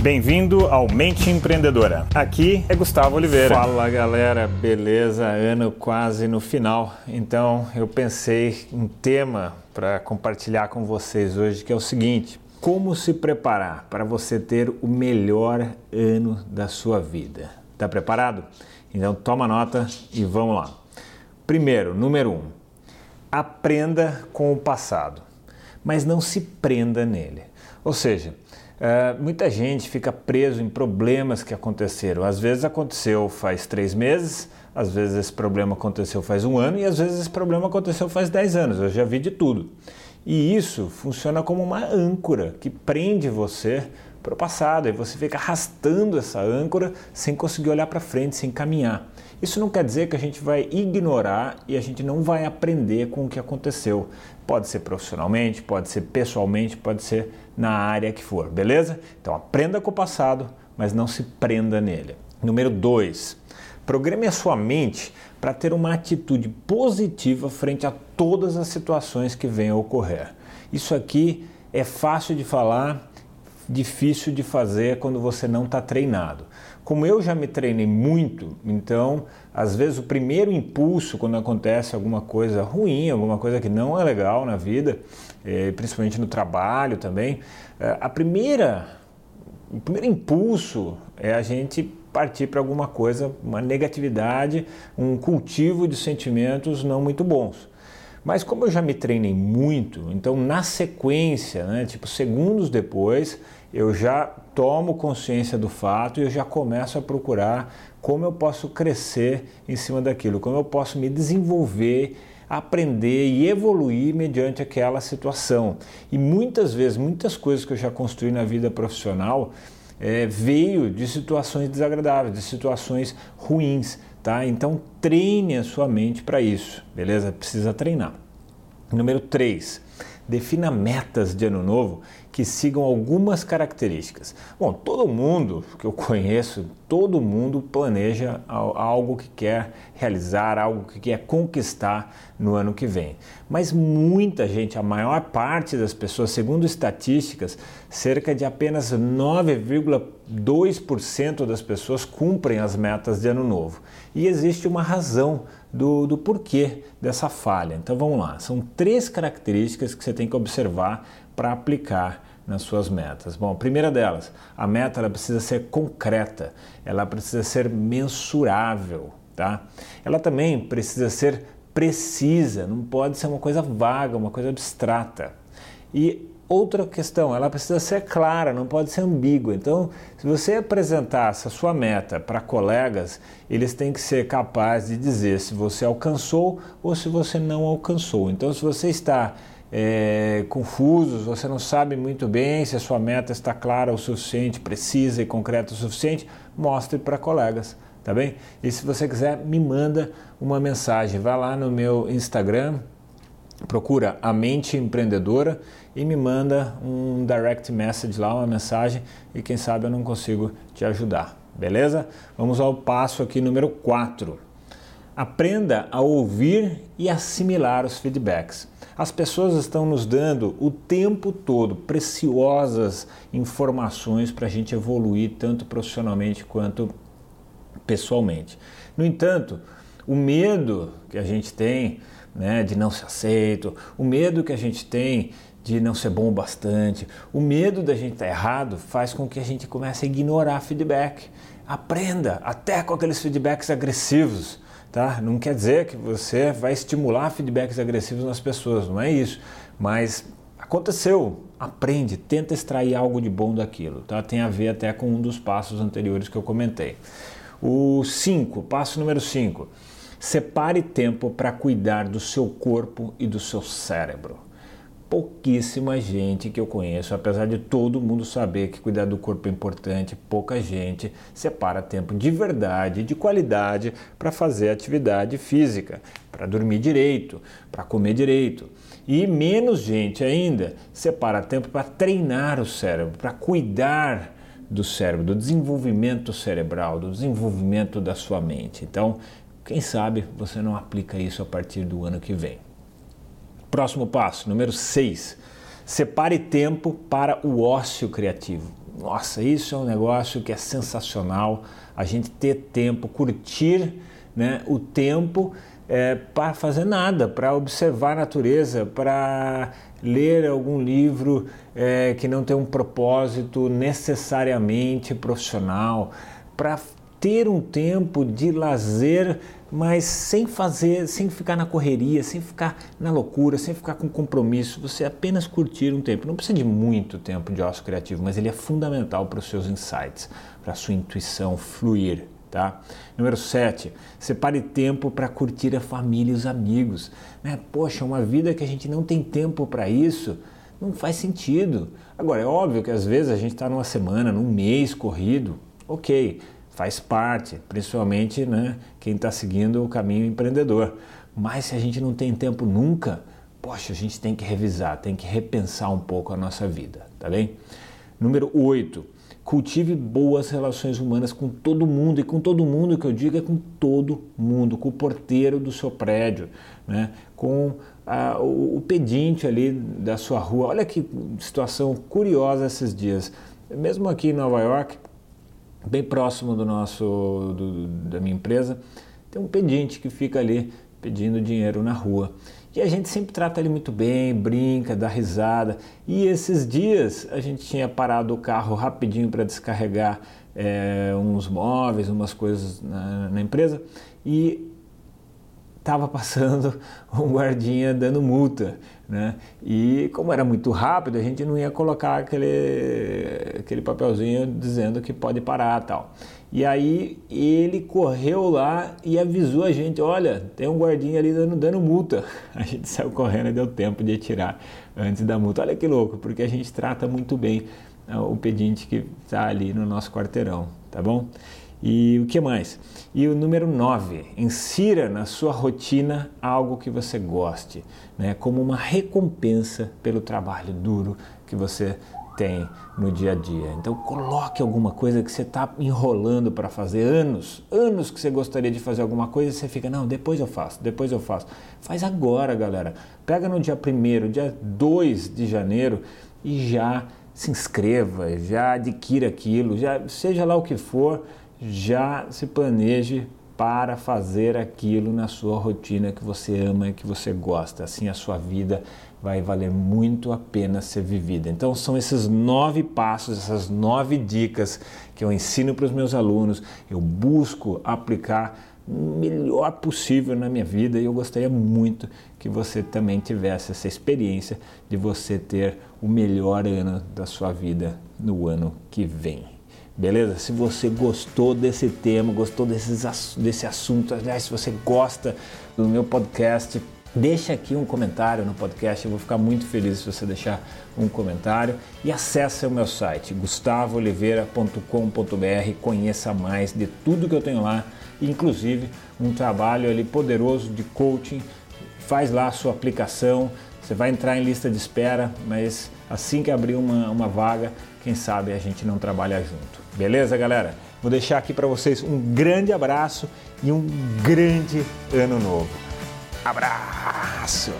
Bem-vindo ao Mente Empreendedora. Aqui é Gustavo Oliveira. Fala galera, beleza? Ano quase no final. Então eu pensei um tema para compartilhar com vocês hoje que é o seguinte: como se preparar para você ter o melhor ano da sua vida? Tá preparado? Então toma nota e vamos lá. Primeiro, número um, aprenda com o passado, mas não se prenda nele. Ou seja, Uh, muita gente fica preso em problemas que aconteceram. Às vezes aconteceu faz três meses, às vezes esse problema aconteceu faz um ano e às vezes esse problema aconteceu faz dez anos. Eu já vi de tudo. E isso funciona como uma âncora que prende você para o passado e você fica arrastando essa âncora sem conseguir olhar para frente, sem caminhar. Isso não quer dizer que a gente vai ignorar e a gente não vai aprender com o que aconteceu. Pode ser profissionalmente, pode ser pessoalmente, pode ser na área que for, beleza? Então aprenda com o passado, mas não se prenda nele. Número 2. Programe a sua mente para ter uma atitude positiva frente a todas as situações que venham a ocorrer. Isso aqui é fácil de falar, difícil de fazer quando você não está treinado. Como eu já me treinei muito, então às vezes o primeiro impulso quando acontece alguma coisa ruim, alguma coisa que não é legal na vida, eh, principalmente no trabalho também, eh, a primeira, o primeiro impulso é a gente partir para alguma coisa, uma negatividade, um cultivo de sentimentos não muito bons. Mas como eu já me treinei muito, então na sequência, né, tipo segundos depois, eu já tomo consciência do fato e eu já começo a procurar como eu posso crescer em cima daquilo, como eu posso me desenvolver, aprender e evoluir mediante aquela situação. E muitas vezes, muitas coisas que eu já construí na vida profissional é, veio de situações desagradáveis, de situações ruins, tá? Então treine a sua mente para isso, beleza? Precisa treinar. Número 3 defina metas de ano novo que sigam algumas características. Bom, todo mundo que eu conheço, todo mundo planeja algo que quer realizar, algo que quer conquistar no ano que vem. Mas muita gente, a maior parte das pessoas, segundo estatísticas, cerca de apenas 9,2% das pessoas cumprem as metas de ano novo. E existe uma razão do, do porquê dessa falha. Então vamos lá, são três características que você tem que observar para aplicar nas suas metas. Bom, a primeira delas, a meta ela precisa ser concreta, ela precisa ser mensurável, tá? Ela também precisa ser precisa, não pode ser uma coisa vaga, uma coisa abstrata. E Outra questão, ela precisa ser clara, não pode ser ambígua. Então, se você apresentar essa sua meta para colegas, eles têm que ser capazes de dizer se você alcançou ou se você não alcançou. Então, se você está é, confuso, você não sabe muito bem se a sua meta está clara o suficiente, precisa e concreta o suficiente, mostre para colegas, tá bem? E se você quiser, me manda uma mensagem. Vá lá no meu Instagram, procura a mente empreendedora e me manda um direct message lá, uma mensagem e quem sabe eu não consigo te ajudar, beleza? Vamos ao passo aqui número 4. Aprenda a ouvir e assimilar os feedbacks. As pessoas estão nos dando o tempo todo preciosas informações para a gente evoluir tanto profissionalmente quanto pessoalmente. No entanto, o medo que a gente tem né, de não ser aceito, o medo que a gente tem de não ser bom o bastante, o medo da gente estar tá errado faz com que a gente comece a ignorar feedback. Aprenda até com aqueles feedbacks agressivos. Tá? Não quer dizer que você vai estimular feedbacks agressivos nas pessoas, não é isso. Mas aconteceu, aprende, tenta extrair algo de bom daquilo. Tá? Tem a ver até com um dos passos anteriores que eu comentei. O 5, passo número 5 Separe tempo para cuidar do seu corpo e do seu cérebro. Pouquíssima gente que eu conheço, apesar de todo mundo saber que cuidar do corpo é importante, pouca gente separa tempo de verdade, de qualidade para fazer atividade física, para dormir direito, para comer direito. E menos gente ainda separa tempo para treinar o cérebro, para cuidar do cérebro, do desenvolvimento cerebral, do desenvolvimento da sua mente. Então, quem sabe você não aplica isso a partir do ano que vem. Próximo passo, número 6. Separe tempo para o ócio criativo. Nossa, isso é um negócio que é sensacional. A gente ter tempo, curtir né, o tempo é, para fazer nada, para observar a natureza, para ler algum livro é, que não tem um propósito necessariamente profissional, para ter um tempo de lazer, mas sem fazer, sem ficar na correria, sem ficar na loucura, sem ficar com compromisso, você apenas curtir um tempo. Não precisa de muito tempo de ócio criativo, mas ele é fundamental para os seus insights, para a sua intuição fluir. Tá? Número 7, separe tempo para curtir a família e os amigos. Né? Poxa, uma vida que a gente não tem tempo para isso não faz sentido. Agora, é óbvio que às vezes a gente está numa semana, num mês corrido, ok, faz parte, principalmente né, quem está seguindo o caminho empreendedor. Mas se a gente não tem tempo nunca, poxa, a gente tem que revisar, tem que repensar um pouco a nossa vida, tá bem? Número 8, cultive boas relações humanas com todo mundo, e com todo mundo que eu digo é com todo mundo, com o porteiro do seu prédio, né? com a, o, o pedinte ali da sua rua. Olha que situação curiosa esses dias. Mesmo aqui em Nova York, bem próximo do nosso do, da minha empresa, tem um pedinte que fica ali pedindo dinheiro na rua. E a gente sempre trata ele muito bem, brinca, dá risada. E esses dias a gente tinha parado o carro rapidinho para descarregar é, uns móveis, umas coisas na, na empresa e estava passando um guardinha dando multa, né? E como era muito rápido, a gente não ia colocar aquele, aquele papelzinho dizendo que pode parar tal. E aí ele correu lá e avisou a gente, olha, tem um guardinha ali dando, dando multa. A gente saiu correndo e deu tempo de tirar antes da multa. Olha que louco, porque a gente trata muito bem né, o pedinte que está ali no nosso quarteirão, tá bom? E o que mais? E o número 9, insira na sua rotina algo que você goste, né? como uma recompensa pelo trabalho duro que você tem no dia a dia. Então coloque alguma coisa que você está enrolando para fazer anos, anos que você gostaria de fazer alguma coisa e você fica, não, depois eu faço, depois eu faço. Faz agora, galera. Pega no dia 1 dia 2 de janeiro e já se inscreva, já adquira aquilo, já seja lá o que for, já se planeje para fazer aquilo na sua rotina que você ama e que você gosta. Assim a sua vida vai valer muito a pena ser vivida. Então são esses nove passos, essas nove dicas que eu ensino para os meus alunos, eu busco aplicar o melhor possível na minha vida e eu gostaria muito que você também tivesse essa experiência de você ter o melhor ano da sua vida no ano que vem. Beleza? Se você gostou desse tema, gostou desses, desse assunto, aliás, se você gosta do meu podcast, deixa aqui um comentário no podcast. Eu vou ficar muito feliz se você deixar um comentário e acesse o meu site gustavooliveira.com.br. Conheça mais de tudo que eu tenho lá, inclusive um trabalho ali poderoso de coaching. Faz lá a sua aplicação. Você vai entrar em lista de espera, mas assim que abrir uma, uma vaga, quem sabe a gente não trabalha junto. Beleza, galera? Vou deixar aqui para vocês um grande abraço e um grande ano novo. Abraço!